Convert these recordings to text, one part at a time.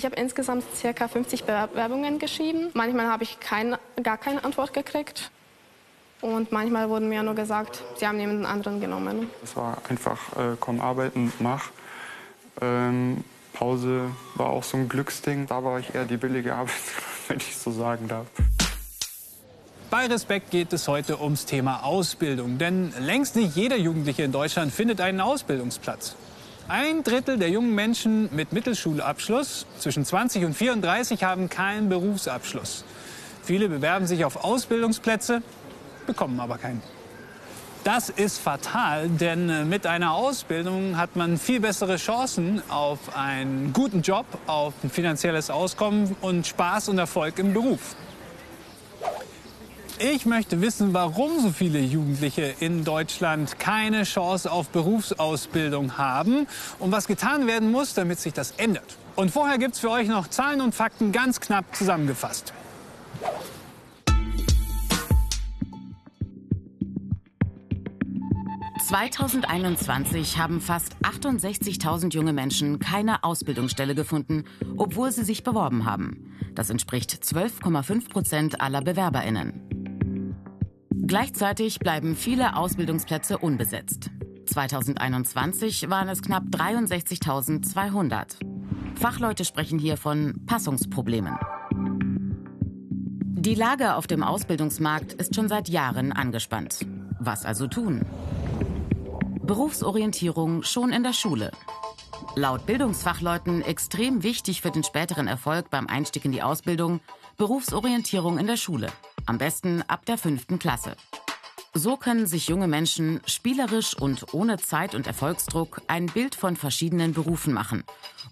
Ich habe insgesamt ca. 50 Bewerbungen geschrieben. Manchmal habe ich kein, gar keine Antwort gekriegt. Und manchmal wurde mir nur gesagt, sie haben jemanden anderen genommen. Es war einfach, äh, komm arbeiten, mach. Ähm, Pause war auch so ein Glücksding. Da war ich eher die billige Arbeitskraft, wenn ich so sagen darf. Bei Respekt geht es heute ums Thema Ausbildung. Denn längst nicht jeder Jugendliche in Deutschland findet einen Ausbildungsplatz. Ein Drittel der jungen Menschen mit Mittelschulabschluss zwischen 20 und 34 haben keinen Berufsabschluss. Viele bewerben sich auf Ausbildungsplätze, bekommen aber keinen. Das ist fatal, denn äh, mit einer Ausbildung hat man viel bessere Chancen auf einen guten Job, auf ein finanzielles Auskommen und Spaß und Erfolg im Beruf. Ich möchte wissen, warum so viele Jugendliche in Deutschland keine Chance auf Berufsausbildung haben und was getan werden muss, damit sich das ändert. Und vorher gibt es für euch noch Zahlen und Fakten ganz knapp zusammengefasst. ...2021 haben fast 68.000 junge Menschen keine Ausbildungsstelle gefunden, obwohl sie sich beworben haben. Das entspricht 12,5 Prozent aller BewerberInnen. Gleichzeitig bleiben viele Ausbildungsplätze unbesetzt. 2021 waren es knapp 63.200. Fachleute sprechen hier von Passungsproblemen. Die Lage auf dem Ausbildungsmarkt ist schon seit Jahren angespannt. Was also tun? Berufsorientierung schon in der Schule. Laut Bildungsfachleuten extrem wichtig für den späteren Erfolg beim Einstieg in die Ausbildung Berufsorientierung in der Schule. Am besten ab der fünften Klasse. So können sich junge Menschen spielerisch und ohne Zeit- und Erfolgsdruck ein Bild von verschiedenen Berufen machen.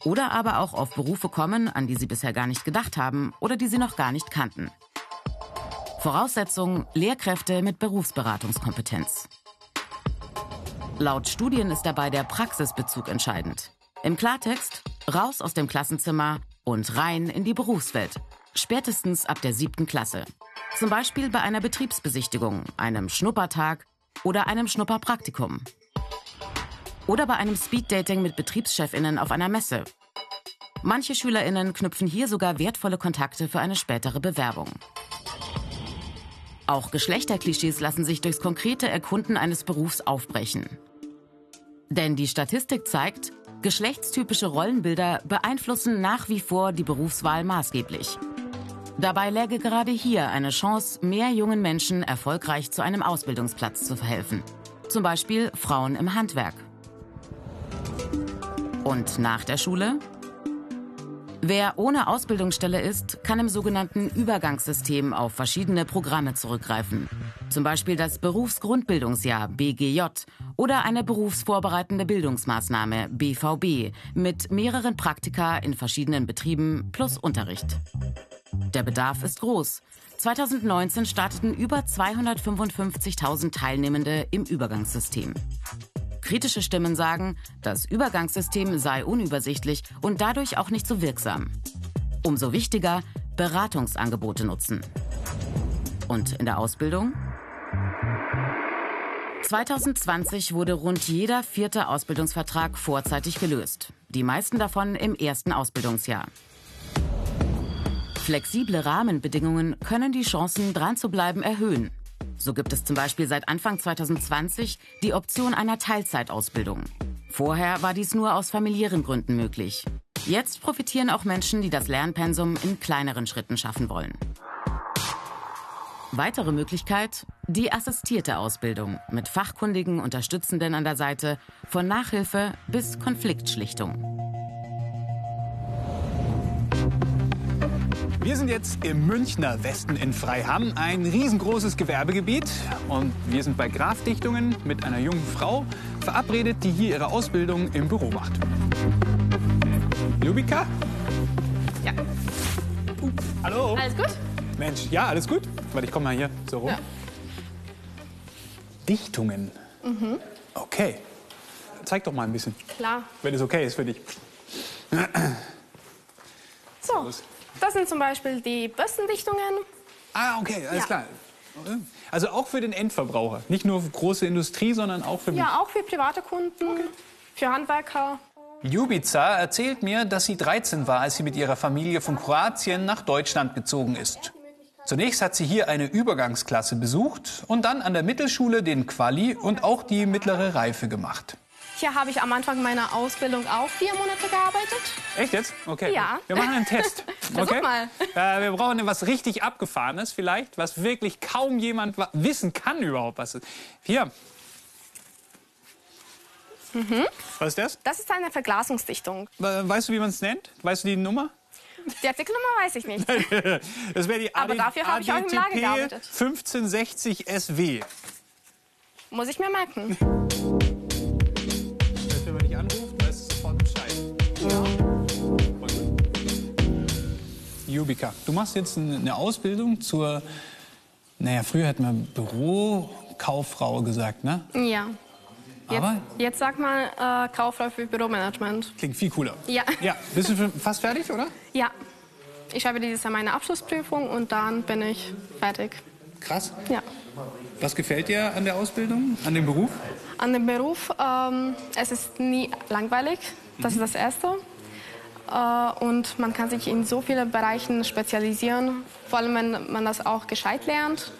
Oder aber auch auf Berufe kommen, an die sie bisher gar nicht gedacht haben oder die sie noch gar nicht kannten. Voraussetzung Lehrkräfte mit Berufsberatungskompetenz. Laut Studien ist dabei der Praxisbezug entscheidend. Im Klartext, raus aus dem Klassenzimmer und rein in die Berufswelt. Spätestens ab der siebten Klasse. Zum Beispiel bei einer Betriebsbesichtigung, einem Schnuppertag oder einem Schnupperpraktikum. Oder bei einem Speeddating mit Betriebschefinnen auf einer Messe. Manche Schülerinnen knüpfen hier sogar wertvolle Kontakte für eine spätere Bewerbung. Auch Geschlechterklischees lassen sich durchs konkrete Erkunden eines Berufs aufbrechen. Denn die Statistik zeigt, geschlechtstypische Rollenbilder beeinflussen nach wie vor die Berufswahl maßgeblich. Dabei läge gerade hier eine Chance, mehr jungen Menschen erfolgreich zu einem Ausbildungsplatz zu verhelfen. Zum Beispiel Frauen im Handwerk. Und nach der Schule? Wer ohne Ausbildungsstelle ist, kann im sogenannten Übergangssystem auf verschiedene Programme zurückgreifen. Zum Beispiel das Berufsgrundbildungsjahr BGJ oder eine berufsvorbereitende Bildungsmaßnahme BVB mit mehreren Praktika in verschiedenen Betrieben plus Unterricht. Der Bedarf ist groß. 2019 starteten über 255.000 Teilnehmende im Übergangssystem. Kritische Stimmen sagen, das Übergangssystem sei unübersichtlich und dadurch auch nicht so wirksam. Umso wichtiger, Beratungsangebote nutzen. Und in der Ausbildung? 2020 wurde rund jeder vierte Ausbildungsvertrag vorzeitig gelöst. Die meisten davon im ersten Ausbildungsjahr. Flexible Rahmenbedingungen können die Chancen, dran zu bleiben, erhöhen. So gibt es zum Beispiel seit Anfang 2020 die Option einer Teilzeitausbildung. Vorher war dies nur aus familiären Gründen möglich. Jetzt profitieren auch Menschen, die das Lernpensum in kleineren Schritten schaffen wollen. Weitere Möglichkeit, die assistierte Ausbildung mit fachkundigen Unterstützenden an der Seite von Nachhilfe bis Konfliktschlichtung. Wir sind jetzt im Münchner Westen in Freiham, ein riesengroßes Gewerbegebiet. Und wir sind bei Graf Dichtungen mit einer jungen Frau verabredet, die hier ihre Ausbildung im Büro macht. Jubika? Ja. Uh, hallo. Alles gut? Mensch, ja, alles gut? Warte, ich komme mal hier so rum. Ja. Dichtungen. Mhm. Okay. Zeig doch mal ein bisschen, Klar. wenn es okay ist für dich. So, Los. Das sind zum Beispiel die Bürstendichtungen. Ah, okay, alles Ja. klar. Also auch für den Endverbraucher. Nicht nur für große Industrie, sondern auch für mich. Ja, auch für private Kunden, für Handwerker. Ljubica erzählt mir, dass sie 13 war, als sie mit ihrer Familie von Kroatien nach Deutschland gezogen ist. Zunächst hat sie hier eine Übergangsklasse besucht und dann an der Mittelschule den Quali und auch die mittlere Reife gemacht. Hier habe ich am Anfang meiner Ausbildung auch vier Monate gearbeitet. Echt jetzt? Okay. Ja. Wir machen einen Test. Okay? mal. Äh, wir brauchen etwas richtig Abgefahrenes vielleicht, was wirklich kaum jemand wissen kann überhaupt, was es ist. Hier. Mhm. Was ist das? Das ist eine Verglasungsdichtung. We- Weißt du, wie man es nennt? Weißt du die Nummer? Die Artikelnummer weiß ich nicht. Das wäre die Aber AD dafür habe ich auch im Lager gearbeitet. 1560 SW. Muss ich mir merken. Jubika, du machst jetzt ein- eine Ausbildung zur, naja, früher hätten wir Bürokauffrau gesagt, ne? Ja. Jetzt, Aber jetzt sag mal äh, Kauffrau für Büromanagement. klingt viel cooler. Ja. Ja, bist du schon fast fertig, oder? Ja. Ich schreibe dieses Jahr meine Abschlussprüfung und dann bin ich fertig. Krass. Ja. Was gefällt dir an der Ausbildung, an dem Beruf? An dem Beruf, ähm, es ist nie langweilig. Das ist das Erste. Äh, und man kann sich in so vielen Bereichen spezialisieren. Vor allem, wenn man das auch gescheit lernt,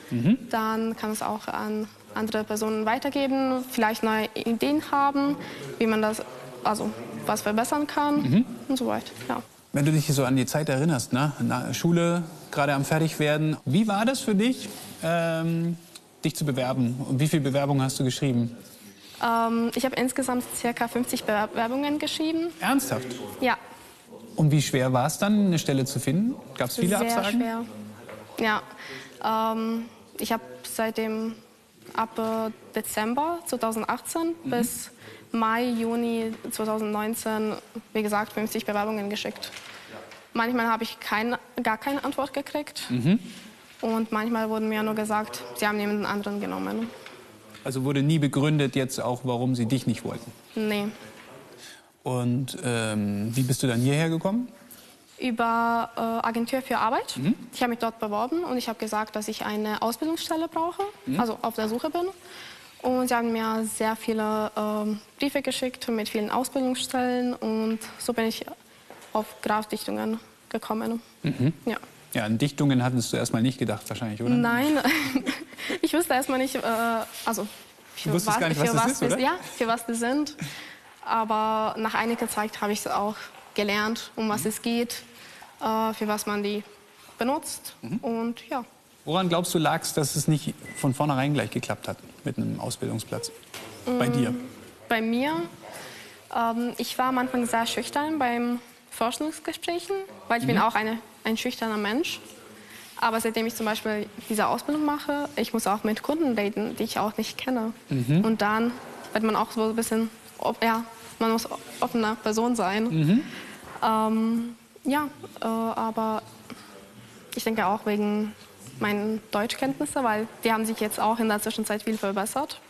dann kann es auch an andere Personen weitergeben, vielleicht neue Ideen haben, wie man das, also was verbessern kann und so weiter. Ja. Wenn du dich so an die Zeit erinnerst, ne? Na, Schule, gerade am Fertigwerden. Wie war das für dich, ähm, dich zu bewerben? Und wie viele Bewerbungen hast du geschrieben? Ähm, ich habe insgesamt ca. 50 Bewerbungen geschrieben. Ernsthaft? Ja, Und wie schwer war es dann, eine Stelle zu finden? Gab es viele sehr Absagen? schwer. Ja, ähm, ich habe seitdem ab äh, Dezember 2018 Mhm. bis Mai, Juni 2019, wie gesagt, 50 Bewerbungen geschickt. Manchmal habe ich kein, gar keine Antwort gekriegt. Mhm. Und manchmal wurden mir nur gesagt, sie haben jemanden anderen genommen. Also wurde nie begründet jetzt auch, warum sie dich nicht wollten. Nee. Und ähm, wie bist du dann hierher gekommen? Über äh, Agentur für Arbeit. Mhm. Ich habe mich dort beworben und ich habe gesagt, dass ich eine Ausbildungsstelle brauche, Mhm. also auf der Suche bin. Und sie haben mir sehr viele ähm, Briefe geschickt mit vielen Ausbildungsstellen und so bin ich auf Grafdichtungen gekommen. Mhm. Ja. Ja, an Dichtungen hattest du erstmal nicht gedacht wahrscheinlich, oder? Nein, ich wusste erstmal nicht, äh, also für gar nicht, was für was ist, oder? Ja, für was die sind. Aber nach einiger Zeit habe ich es auch gelernt, um Mhm. was es geht, äh, für was man die benutzt. Mhm. Und ja, Woran glaubst du lag es, dass es nicht von vornherein gleich geklappt hat mit einem Ausbildungsplatz? Bei dir? bei mir, ähm, ich war am Anfang sehr schüchtern beim Forschungsgesprächen, weil ich bin auch eine, ein schüchterner Mensch. Aber seitdem ich zum Beispiel diese Ausbildung mache, ich muss auch mit Kunden reden, die ich auch nicht kenne. Und dann wird man auch so ein bisschen, ja, man muss offener Person sein. Ähm, ja, äh, aber ich denke auch wegen meinen Deutschkenntnissen, weil die haben sich jetzt auch in der Zwischenzeit viel verbessert,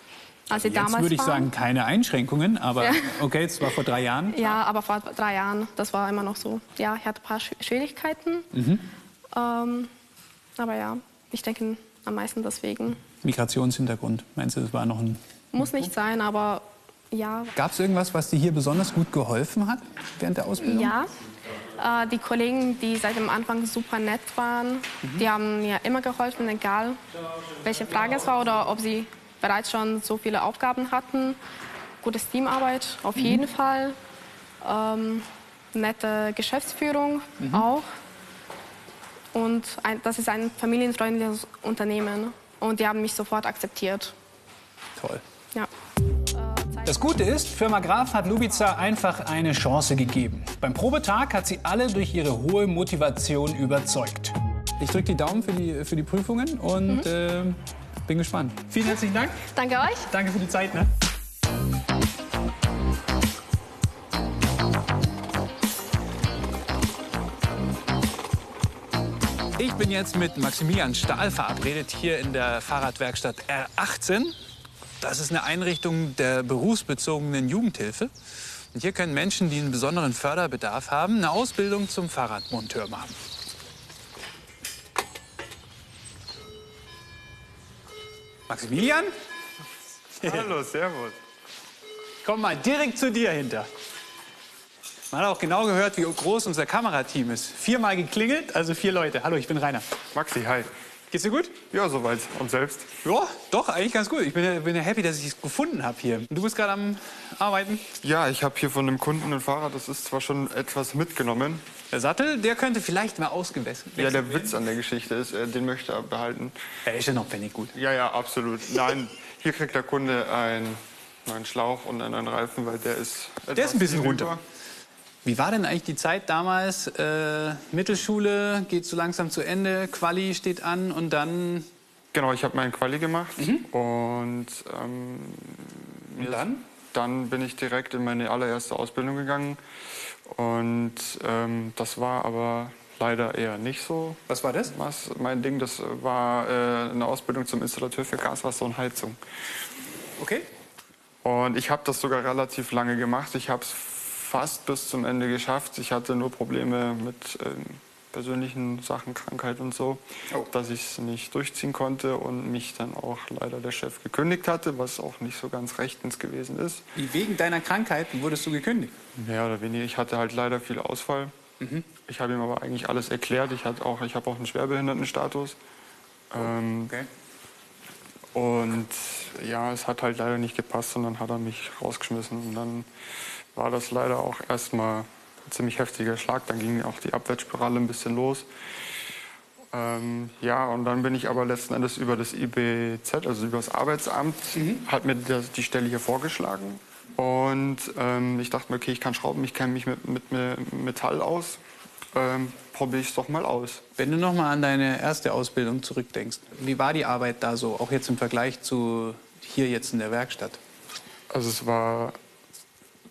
als sie Jetzt damals würde ich waren. sagen, keine Einschränkungen, aber Ja. okay, es war vor drei Jahren. Ja, aber vor drei Jahren, das war immer noch so. Ja, ich hatte ein paar Schw- Schwierigkeiten. Mhm. Ähm, aber ja, ich denke am meisten deswegen. Migrationshintergrund. Meinst du, das war noch ein. Muss nicht sein, aber ja. Gab es irgendwas, was dir hier besonders gut geholfen hat während der Ausbildung? Ja. Äh, die Kollegen, die seit dem Anfang super nett waren, Mhm. die haben mir immer geholfen, egal welche Frage es war oder ob sie bereits schon so viele Aufgaben hatten. Gutes Teamarbeit auf Mhm. jeden Fall. Ähm, nette Geschäftsführung Mhm. auch. Und ein, das ist ein familienfreundliches Unternehmen. Und die haben mich sofort akzeptiert. Toll. Ja. Das Gute ist, Firma Graf hat Lubica einfach eine Chance gegeben. Beim Probetag hat sie alle durch ihre hohe Motivation überzeugt. Ich drücke die Daumen für die, für die Prüfungen und äh, bin gespannt. Vielen herzlichen Dank. Danke euch. Danke für die Zeit. Ne? Ich bin jetzt mit Maximilian Stahl verabredet hier in der Fahrradwerkstatt R18. Das ist eine Einrichtung der berufsbezogenen Jugendhilfe. Und hier können Menschen, die einen besonderen Förderbedarf haben, eine Ausbildung zum Fahrradmonteur machen. Maximilian, Hallo, servus. komm mal direkt zu dir hinter. Man hat auch genau gehört, wie groß unser Kamerateam ist. Viermal geklingelt, also vier Leute. Hallo, ich bin Rainer. Maxi, hi. Geht's dir gut? Ja, soweit. Und selbst? Ja, doch, eigentlich ganz gut. Ich bin, ja- bin ja happy, dass ich es gefunden habe hier. Und du bist gerade am Arbeiten. Ja, ich habe hier von einem Kunden ein Fahrrad, das ist zwar schon etwas mitgenommen. Der Sattel, der könnte vielleicht mal ausgewechselt Ja, der werden. Witz an der Geschichte ist, äh, den möchte er behalten. Er ist ja noch pennig gut. Ja, ja, absolut. Nein, hier kriegt der Kunde einen neuen Schlauch und einen Reifen, weil der ist Der ist ein bisschen runter. Wie war denn eigentlich die Zeit damals? Äh, Mittelschule geht so langsam zu Ende, Quali steht an und dann. Genau, ich habe meinen Quali gemacht und ähm, Mhm. Und dann? dann bin ich direkt in meine allererste Ausbildung gegangen und ähm, das war aber leider eher nicht so. Was war das? Was mein Ding, das war äh, eine Ausbildung zum Installateur für Gaswasser und Heizung. Okay. Und ich habe das sogar relativ lange gemacht. Ich habe es fast bis zum Ende geschafft. Ich hatte nur Probleme mit ähm, persönlichen Sachen, Krankheit und so, Oh. dass ich es nicht durchziehen konnte und mich dann auch leider der Chef gekündigt hatte, was auch nicht so ganz rechtens gewesen ist. Wegen deiner Krankheit wurdest du gekündigt. Mehr oder weniger. Ich hatte halt leider viel Ausfall. Ich habe ihm aber eigentlich alles erklärt. Ich, hatte auch, ich habe auch einen Schwerbehindertenstatus. Ähm, Okay. und ja, es hat halt leider nicht gepasst und dann hat er mich rausgeschmissen. Und dann war das leider auch erstmal ein ziemlich heftiger Schlag. Dann ging auch die Abwärtsspirale ein bisschen los. Ähm, ja, und dann bin ich aber letzten Endes über das IBZ, also über das Arbeitsamt, hat mir das, die Stelle hier vorgeschlagen. Und ähm, ich dachte mir, okay, ich kann schrauben, ich kenne mich mit, mit, mit Metall aus. Ähm, Probiere ich es doch mal aus. Wenn du noch mal an deine erste Ausbildung zurückdenkst, wie war die Arbeit da so, auch jetzt im Vergleich zu hier jetzt in der Werkstatt? Also es war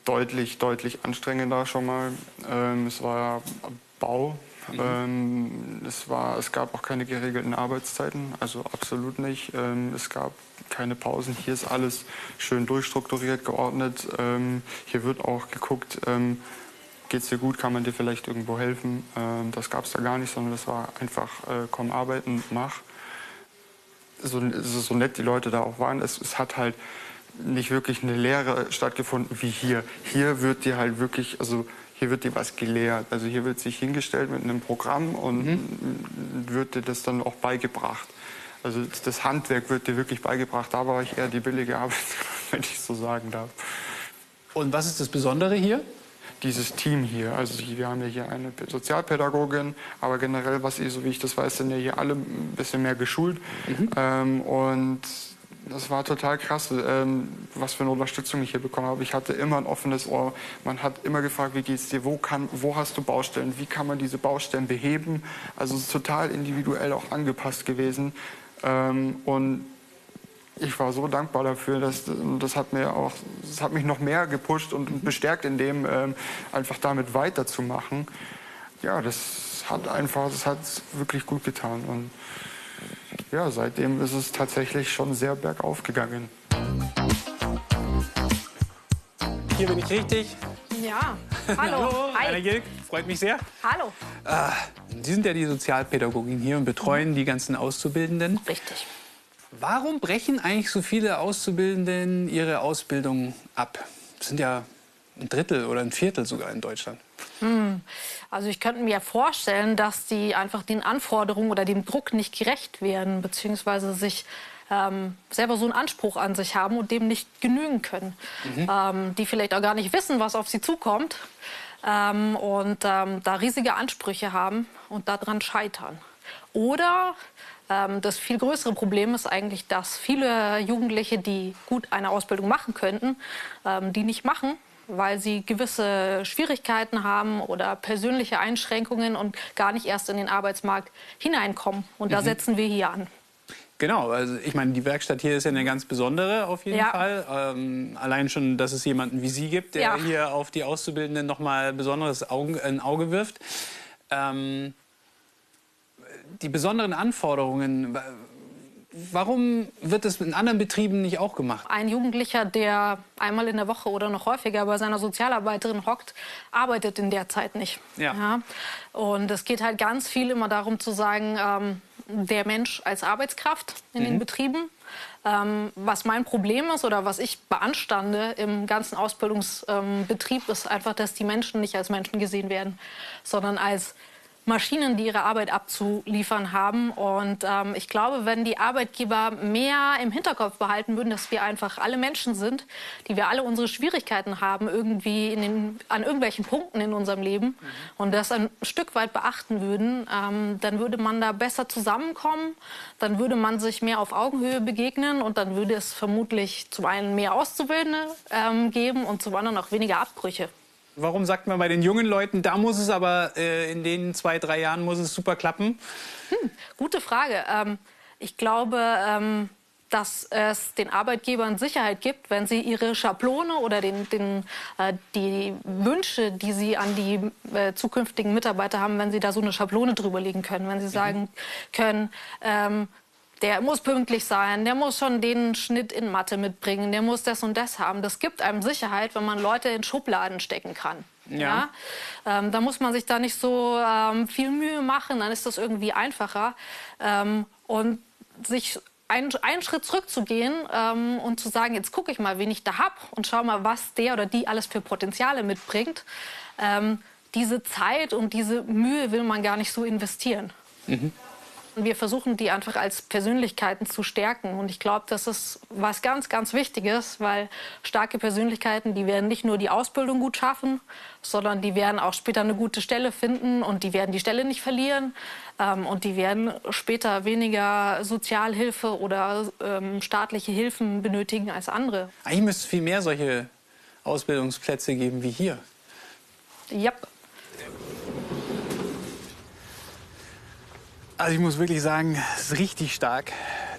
deutlich, deutlich anstrengender schon mal. Ähm, es war Bau. Ähm, es, war, es gab auch keine geregelten Arbeitszeiten, also absolut nicht. Ähm, es gab keine Pausen. Hier ist alles schön durchstrukturiert, geordnet. Ähm, hier wird auch geguckt, ähm, geht es dir gut, kann man dir vielleicht irgendwo helfen. Ähm, das gab es da gar nicht, sondern das war einfach, äh, komm arbeiten, mach so, so so nett die Leute da auch waren, es, es hat halt nicht wirklich eine Lehre stattgefunden wie hier. Hier wird dir halt wirklich, also hier wird dir was gelehrt. Also hier wird sich hingestellt mit einem Programm und wird dir das dann auch beigebracht. Also das Handwerk wird dir wirklich beigebracht. Da war ich eher die billige Arbeit, wenn ich so sagen darf. Und was ist das Besondere hier? dieses Team hier. Also wir haben ja hier eine Sozialpädagogin, aber generell, was ich, so wie ich das weiß, sind ja hier alle ein bisschen mehr geschult. Ähm, und das war total krass, ähm, was für eine Unterstützung ich hier bekommen habe. Ich hatte immer ein offenes Ohr. Man hat immer gefragt, wie geht's dir, wo, kann, wo hast du Baustellen, wie kann man diese Baustellen beheben. Also es ist total individuell auch angepasst gewesen. Ähm, und ich war so dankbar dafür, dass das hat mir auch, das hat mich noch mehr gepusht und bestärkt in dem, ähm, einfach damit weiterzumachen. Ja, das hat einfach, das hat wirklich gut getan und ja, seitdem ist es tatsächlich schon sehr bergauf gegangen. Hier bin ich richtig. Ja. Hallo. Rainer Hi. Gilk, freut mich sehr. Hallo. Sie sind ja die Sozialpädagogin hier und betreuen die ganzen Auszubildenden. Richtig. Warum brechen eigentlich so viele Auszubildenden ihre Ausbildung ab? Das sind ja ein Drittel oder ein Viertel sogar in Deutschland. Also ich könnte mir vorstellen, dass die einfach den Anforderungen oder dem Druck nicht gerecht werden, beziehungsweise sich ähm, selber so einen Anspruch an sich haben und dem nicht genügen können. Ähm, die vielleicht auch gar nicht wissen, was auf sie zukommt ähm, und ähm, da riesige Ansprüche haben und daran scheitern. Oder ähm, das viel größere Problem ist eigentlich, dass viele Jugendliche, die gut eine Ausbildung machen könnten, ähm, die nicht machen, weil sie gewisse Schwierigkeiten haben oder persönliche Einschränkungen und gar nicht erst in den Arbeitsmarkt hineinkommen. Und da setzen wir hier an. Genau, also ich meine, die Werkstatt hier ist ja eine ganz besondere auf jeden Ja. Fall. Ähm, allein schon, dass es jemanden wie Sie gibt, der Ja. hier auf die Auszubildenden noch mal besonderes Augen, ein Auge wirft. Ähm, die besonderen Anforderungen, warum wird das in anderen Betrieben nicht auch gemacht? Ein Jugendlicher, der einmal in der Woche oder noch häufiger bei seiner Sozialarbeiterin hockt, arbeitet in der Zeit nicht. Ja. Und es geht halt ganz viel immer darum zu sagen, ähm, der Mensch als Arbeitskraft in mhm. den Betrieben. Ähm, was mein Problem ist oder was ich beanstande im ganzen Ausbildungsbetrieb, ähm, ist einfach, dass die Menschen nicht als Menschen gesehen werden, sondern als Maschinen, die ihre Arbeit abzuliefern haben. Und ähm, ich glaube, wenn die Arbeitgeber mehr im Hinterkopf behalten würden, dass wir einfach alle Menschen sind, die wir alle unsere Schwierigkeiten haben, irgendwie den, an irgendwelchen Punkten in unserem Leben mhm. und das ein Stück weit beachten würden, ähm, dann würde man da besser zusammenkommen, dann würde man sich mehr auf Augenhöhe begegnen und dann würde es vermutlich zum einen mehr Auszubildende ähm, geben und zum anderen auch weniger Abbrüche. Warum sagt man bei den jungen Leuten, da muss es aber äh, in den zwei, drei Jahren muss es super klappen? Hm, gute Frage. Ähm, ich glaube, ähm, dass es den Arbeitgebern Sicherheit gibt, wenn sie ihre Schablone oder den, den, äh, die Wünsche, die sie an die äh, zukünftigen Mitarbeiter haben, wenn sie da so eine Schablone drüber legen können. Wenn sie mhm. sagen können, ähm, der muss pünktlich sein, der muss schon den Schnitt in Mathe mitbringen, der muss das und das haben. Das gibt einem Sicherheit, wenn man Leute in Schubladen stecken kann. Ja. ja? Ähm, da muss man sich da nicht so ähm, viel Mühe machen, dann ist das irgendwie einfacher. Ähm, und sich einen, einen Schritt zurückzugehen ähm, und zu sagen, jetzt gucke ich mal, wen ich da habe und schau mal, was der oder die alles für Potenziale mitbringt. Ähm, diese Zeit und diese Mühe will man gar nicht so investieren. Mhm. Wir versuchen, die einfach als Persönlichkeiten zu stärken. Und ich glaube, das ist was ganz, ganz Wichtiges, weil starke Persönlichkeiten, die werden nicht nur die Ausbildung gut schaffen, sondern die werden auch später eine gute Stelle finden und die werden die Stelle nicht verlieren. Ähm, und die werden später weniger Sozialhilfe oder ähm, staatliche Hilfen benötigen als andere. Eigentlich müsste es viel mehr solche Ausbildungsplätze geben wie hier. Ja. Also ich muss wirklich sagen, es ist richtig stark,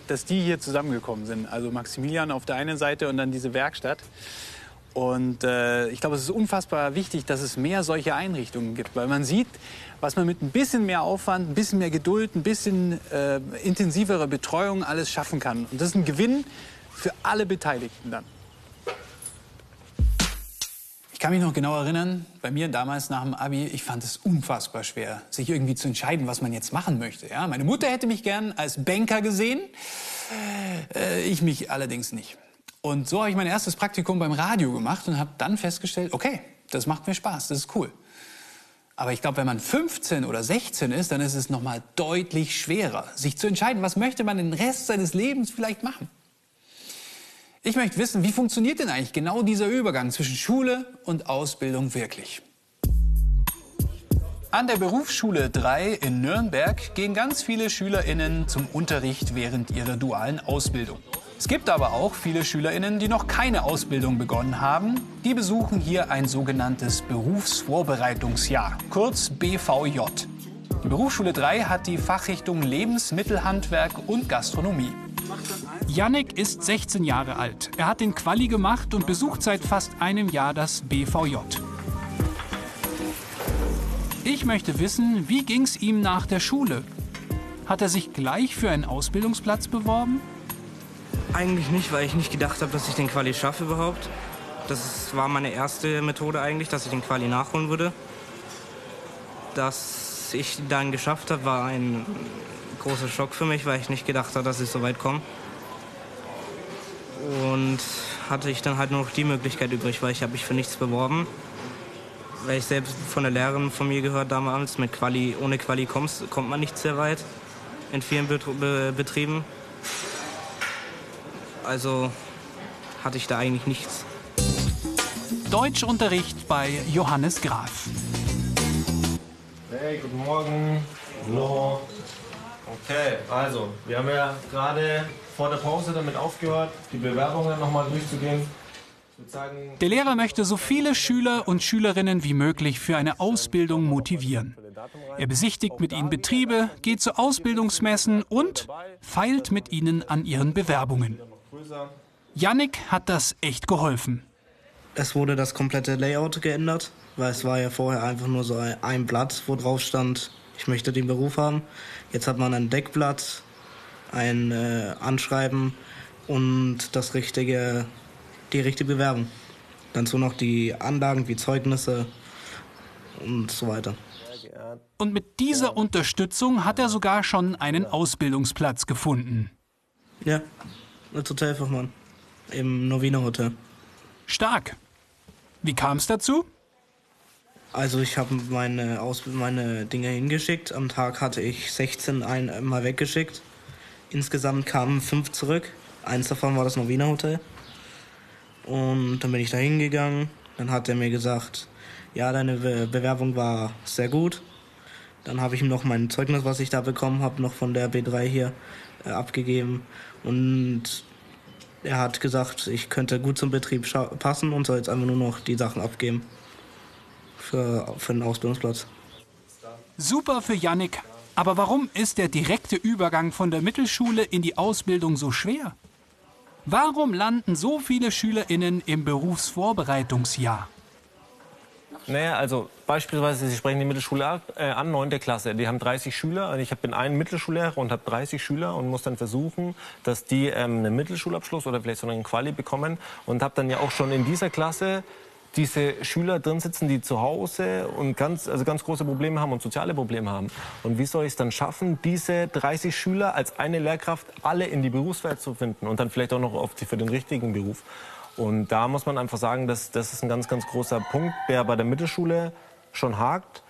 dass die hier zusammengekommen sind. Also Maximilian auf der einen Seite und dann diese Werkstatt. Und äh, ich glaube, es ist unfassbar wichtig, dass es mehr solche Einrichtungen gibt, weil man sieht, was man mit ein bisschen mehr Aufwand, ein bisschen mehr Geduld, ein bisschen äh, intensivere Betreuung alles schaffen kann. Und das ist ein Gewinn für alle Beteiligten dann. Ich kann mich noch genau erinnern, bei mir damals nach dem Abi, ich fand es unfassbar schwer, sich irgendwie zu entscheiden, was man jetzt machen möchte. Ja, meine Mutter hätte mich gern als Banker gesehen, äh, ich mich allerdings nicht. Und so habe ich mein erstes Praktikum beim Radio gemacht und habe dann festgestellt, okay, das macht mir Spaß, das ist cool. Aber ich glaube, wenn man 15 oder 16 ist, dann ist es noch mal deutlich schwerer, sich zu entscheiden, was möchte man den Rest seines Lebens vielleicht machen. Ich möchte wissen, wie funktioniert denn eigentlich genau dieser Übergang zwischen Schule und Ausbildung wirklich? An der Berufsschule 3 in Nürnberg gehen ganz viele SchülerInnen zum Unterricht während ihrer dualen Ausbildung. Es gibt aber auch viele SchülerInnen, die noch keine Ausbildung begonnen haben. Die besuchen hier ein sogenanntes Berufsvorbereitungsjahr, kurz BVJ. Die Berufsschule 3 hat die Fachrichtung Lebensmittelhandwerk und Gastronomie. Yannick ist 16 Jahre alt. Er hat den Quali gemacht und besucht seit fast einem Jahr das BVJ. Ich möchte wissen, wie ging es ihm nach der Schule? Hat er sich gleich für einen Ausbildungsplatz beworben? Eigentlich nicht, weil ich nicht gedacht habe, dass ich den Quali schaffe überhaupt. Das war meine erste Methode eigentlich, dass ich den Quali nachholen würde. Dass ich dann geschafft habe, war ein großer Schock für mich, weil ich nicht gedacht habe, dass ich so weit komme. Und hatte ich dann halt nur noch die Möglichkeit übrig, weil ich habe mich für nichts beworben. Weil ich selbst von der Lehrerin von mir gehört damals, mit Quali, ohne Quali kommst, kommt man nicht sehr weit in vielen Betrieben. Also hatte ich da eigentlich nichts. Deutschunterricht bei Johannes Graf. Hey, guten Morgen. Hallo. Okay, also, wir haben ja gerade vor der Pause damit aufgehört, die Bewerbungen nochmal durchzugehen. Der Lehrer möchte so viele Schüler und Schülerinnen wie möglich für eine Ausbildung motivieren. Er besichtigt mit ihnen Betriebe, geht zu Ausbildungsmessen und feilt mit ihnen an ihren Bewerbungen. Yannick hat das echt geholfen. Es wurde das komplette Layout geändert, weil es war ja vorher einfach nur so ein Blatt, wo drauf stand, ich möchte den Beruf haben. Jetzt hat man ein Deckblatt, ein äh, Anschreiben und das richtige, die richtige Bewerbung. Dazu noch die Anlagen wie Zeugnisse und so weiter. Und mit dieser Unterstützung hat er sogar schon einen Ausbildungsplatz gefunden. Ja, als Hotelfachmann im Novina Hotel. Stark. Wie kam es dazu? Also ich habe meine, Aus meine Dinge hingeschickt. Am Tag hatte ich 16 einmal weggeschickt. Insgesamt kamen fünf zurück. Eins davon war das Novina Hotel. Und dann bin ich da hingegangen. Dann hat er mir gesagt, ja, deine Be Bewerbung war sehr gut. Dann habe ich ihm noch mein Zeugnis, was ich da bekommen habe, noch von der B3 hier äh, abgegeben. Und er hat gesagt, ich könnte gut zum Betrieb passen und soll jetzt einfach nur noch die Sachen abgeben für, für den Ausbildungsplatz. Super für Yannick. Aber warum ist der direkte Übergang von der Mittelschule in die Ausbildung so schwer? Warum landen so viele SchülerInnen im Berufsvorbereitungsjahr? Naja, also beispielsweise, Sie sprechen die Mittelschule äh, an, 9. Klasse. Die haben 30 Schüler. Und ich bin ein Mittelschullehrer und habe 30 Schüler und muss dann versuchen, dass die ähm, einen Mittelschulabschluss oder vielleicht so einen Quali bekommen. Und habe dann ja auch schon in dieser Klasse diese Schüler drin sitzen, die zu Hause und ganz, also ganz große Probleme haben und soziale Probleme haben. Und wie soll ich es dann schaffen, diese 30 Schüler als eine Lehrkraft alle in die Berufswelt zu finden und dann vielleicht auch noch die, für den richtigen Beruf? Und da muss man einfach sagen, dass das ist ein ganz, ganz großer Punkt, der bei der Mittelschule schon hakt.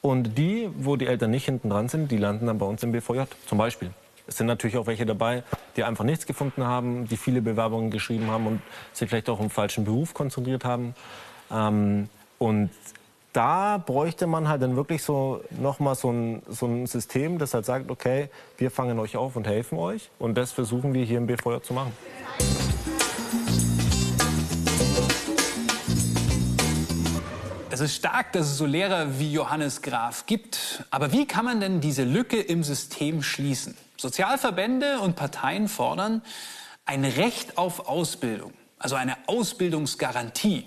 Und die, wo die Eltern nicht hinten dran sind, die landen dann bei uns im BVJ zum Beispiel. Es sind natürlich auch welche dabei, die einfach nichts gefunden haben, die viele Bewerbungen geschrieben haben und sich vielleicht auch im falschen Beruf konzentriert haben. Ähm, und da bräuchte man halt dann wirklich so nochmal so ein, so ein System, das halt sagt, okay, wir fangen euch auf und helfen euch. Und das versuchen wir hier im BVJ zu machen. Es ist stark, dass es so Lehrer wie Johannes Graf gibt. Aber wie kann man denn diese Lücke im System schließen? Sozialverbände und Parteien fordern ein Recht auf Ausbildung, also eine Ausbildungsgarantie.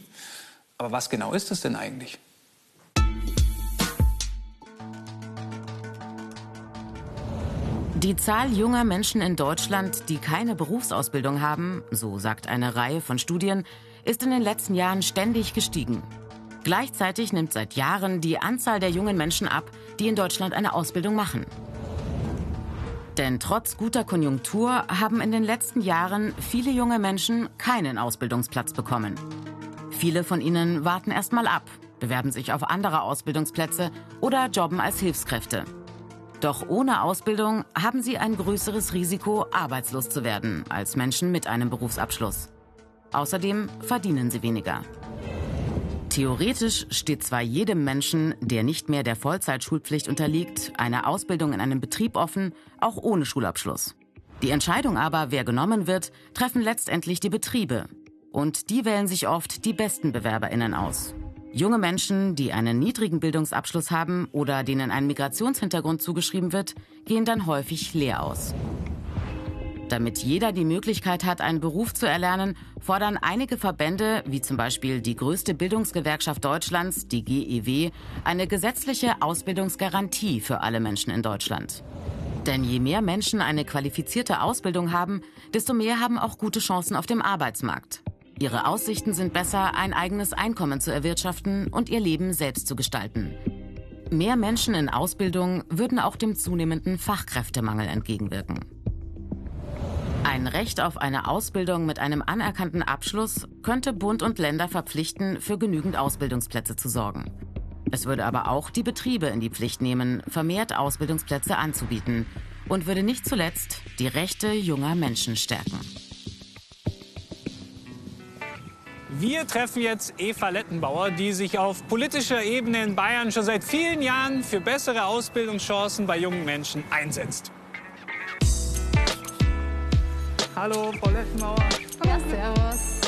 Aber was genau ist es denn eigentlich? Die Zahl junger Menschen in Deutschland, die keine Berufsausbildung haben, so sagt eine Reihe von Studien, ist in den letzten Jahren ständig gestiegen. Gleichzeitig nimmt seit Jahren die Anzahl der jungen Menschen ab, die in Deutschland eine Ausbildung machen. Denn trotz guter Konjunktur haben in den letzten Jahren viele junge Menschen keinen Ausbildungsplatz bekommen. Viele von ihnen warten erst mal ab, bewerben sich auf andere Ausbildungsplätze oder jobben als Hilfskräfte. Doch ohne Ausbildung haben sie ein größeres Risiko, arbeitslos zu werden als Menschen mit einem Berufsabschluss. Außerdem verdienen sie weniger. Theoretisch steht zwar jedem Menschen, der nicht mehr der Vollzeitschulpflicht unterliegt, eine Ausbildung in einem Betrieb offen, auch ohne Schulabschluss. Die Entscheidung aber, wer genommen wird, treffen letztendlich die Betriebe. Und die wählen sich oft die besten Bewerberinnen aus. Junge Menschen, die einen niedrigen Bildungsabschluss haben oder denen ein Migrationshintergrund zugeschrieben wird, gehen dann häufig leer aus. Damit jeder die Möglichkeit hat, einen Beruf zu erlernen, fordern einige Verbände, wie zum Beispiel die größte Bildungsgewerkschaft Deutschlands, die GEW, eine gesetzliche Ausbildungsgarantie für alle Menschen in Deutschland. Denn je mehr Menschen eine qualifizierte Ausbildung haben, desto mehr haben auch gute Chancen auf dem Arbeitsmarkt. Ihre Aussichten sind besser, ein eigenes Einkommen zu erwirtschaften und ihr Leben selbst zu gestalten. Mehr Menschen in Ausbildung würden auch dem zunehmenden Fachkräftemangel entgegenwirken. Ein Recht auf eine Ausbildung mit einem anerkannten Abschluss könnte Bund und Länder verpflichten, für genügend Ausbildungsplätze zu sorgen. Es würde aber auch die Betriebe in die Pflicht nehmen, vermehrt Ausbildungsplätze anzubieten und würde nicht zuletzt die Rechte junger Menschen stärken. Wir treffen jetzt Eva Lettenbauer, die sich auf politischer Ebene in Bayern schon seit vielen Jahren für bessere Ausbildungschancen bei jungen Menschen einsetzt. Hallo, Frau Lettenbauer. Ja, servus.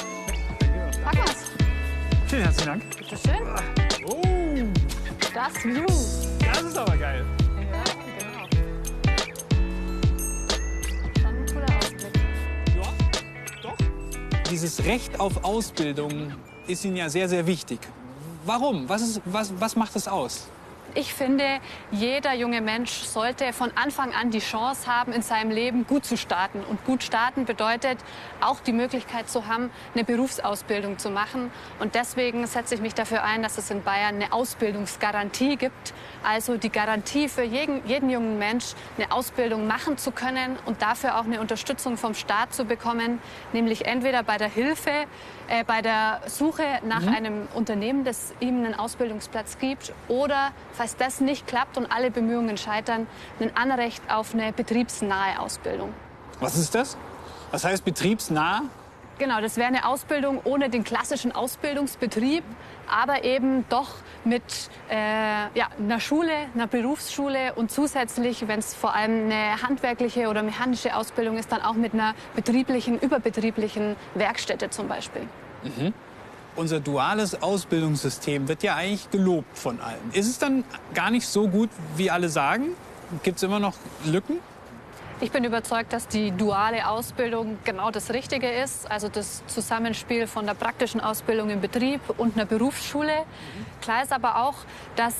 Sag was. Vielen herzlichen Dank. Bitte schön. Oh, Das View. das ist aber geil. Dieses Recht auf Ausbildung ist Ihnen ja sehr, sehr wichtig. Warum? Was, ist, was, was macht es aus? Ich finde, jeder junge Mensch sollte von Anfang an die Chance haben, in seinem Leben gut zu starten. Und gut starten bedeutet auch die Möglichkeit zu haben, eine Berufsausbildung zu machen. Und deswegen setze ich mich dafür ein, dass es in Bayern eine Ausbildungsgarantie gibt. Also die Garantie für jeden, jeden jungen Mensch, eine Ausbildung machen zu können und dafür auch eine Unterstützung vom Staat zu bekommen, nämlich entweder bei der Hilfe, äh, bei der Suche nach einem Unternehmen, das ihm einen Ausbildungsplatz gibt oder, falls das nicht klappt und alle Bemühungen scheitern, ein Anrecht auf eine betriebsnahe Ausbildung. Was ist das? Was heißt betriebsnah? Genau, das wäre eine Ausbildung ohne den klassischen Ausbildungsbetrieb, aber eben doch mit äh, ja, einer Schule, einer Berufsschule und zusätzlich, wenn es vor allem eine handwerkliche oder mechanische Ausbildung ist, dann auch mit einer betrieblichen, überbetrieblichen Werkstätte zum Beispiel. Unser duales Ausbildungssystem wird ja eigentlich gelobt von allen. Ist es dann gar nicht so gut, wie alle sagen? Gibt es immer noch Lücken? Ich bin überzeugt, dass die duale Ausbildung genau das Richtige ist. Also das Zusammenspiel von der praktischen Ausbildung im Betrieb und einer Berufsschule. Klar ist aber auch, dass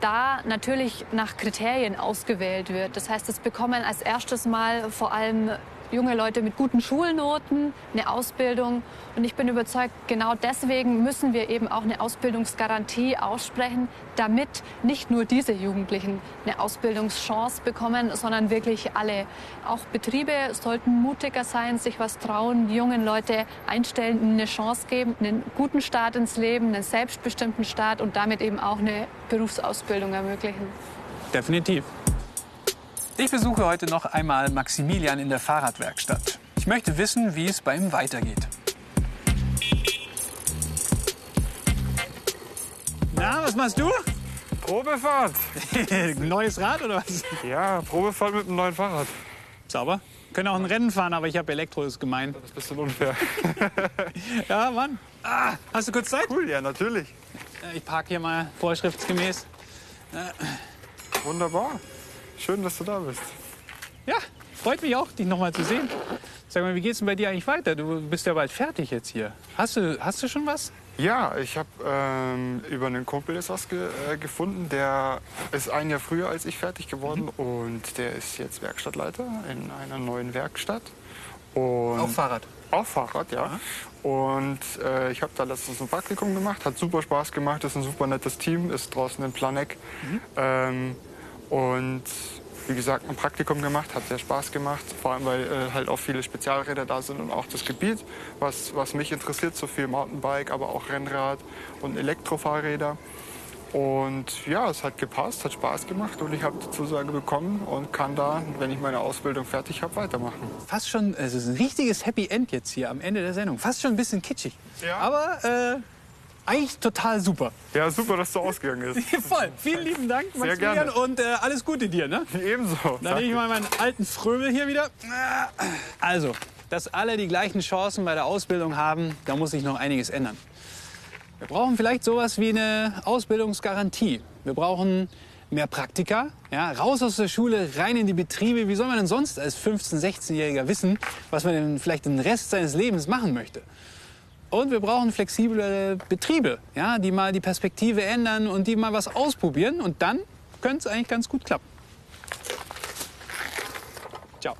da natürlich nach Kriterien ausgewählt wird. Das heißt, es bekommen als erstes Mal vor allem junge Leute mit guten Schulnoten eine Ausbildung. Und ich bin überzeugt, genau deswegen müssen wir eben auch eine Ausbildungsgarantie aussprechen, damit nicht nur diese Jugendlichen eine Ausbildungschance bekommen, sondern wirklich alle. Auch Betriebe sollten mutiger sein, sich was trauen, jungen Leute einstellen, eine Chance geben, einen guten Start ins Leben, einen selbstbestimmten Start und damit eben auch eine Berufsausbildung ermöglichen. Definitiv. Ich besuche heute noch einmal Maximilian in der Fahrradwerkstatt. Ich möchte wissen, wie es bei ihm weitergeht. Na, was machst du? Probefahrt. Neues Rad oder was? Ja, Probefahrt mit einem neuen Fahrrad. Sauber. Können auch ein Rennen fahren, aber ich habe Elektro, ist gemein. Das ist ein bisschen unfair. Ja, Mann. Ah, hast du kurz Zeit? Cool, ja, natürlich. Äh, Ich parke hier mal vorschriftsgemäß. Wunderbar. Schön, dass du da bist. Ja, freut mich auch, dich noch mal zu sehen. Sag mal, wie geht's denn bei dir eigentlich weiter? Du bist ja bald fertig jetzt hier. Hast du, hast du schon was? Ja, ich habe ähm, über einen Kumpel jetzt was ge äh, gefunden. Der ist ein Jahr früher als ich fertig geworden und der ist jetzt Werkstattleiter in einer neuen Werkstatt. Und Auf Fahrrad. Auf Fahrrad, ja. Und äh, ich habe da letztens ein Praktikum gemacht, hat super Spaß gemacht, ist ein super nettes Team, ist draußen in Planeck. Ähm, und wie gesagt, ein Praktikum gemacht, hat sehr Spaß gemacht, vor allem weil äh, halt auch viele Spezialräder da sind und auch das Gebiet, was, was mich interessiert, so viel Mountainbike, aber auch Rennrad und Elektrofahrräder. Und ja, es hat gepasst, hat Spaß gemacht und ich habe die Zusage bekommen und kann da, wenn ich meine Ausbildung fertig habe, weitermachen. Fast schon, es ist ein richtiges Happy End jetzt hier am Ende der Sendung. Fast schon ein bisschen kitschig. Ja. Aber äh, eigentlich total super. Ja, super, dass du ausgegangen ist. Voll. Vielen lieben Dank, Sehr Maximilian. gerne. Und äh, alles Gute dir, ne? Ebenso. Dann nehme ich mal meinen alten Fröbel hier wieder. Also, dass alle die gleichen Chancen bei der Ausbildung haben, da muss sich noch einiges ändern. Wir brauchen vielleicht sowas wie eine Ausbildungsgarantie. Wir brauchen mehr Praktika, ja, raus aus der Schule, rein in die Betriebe. Wie soll man denn sonst als 15-, 16-Jähriger wissen, was man denn vielleicht den Rest seines Lebens machen möchte? Und wir brauchen flexible Betriebe, ja, die mal die Perspektive ändern und die mal was ausprobieren. Und dann könnte es eigentlich ganz gut klappen. Ciao.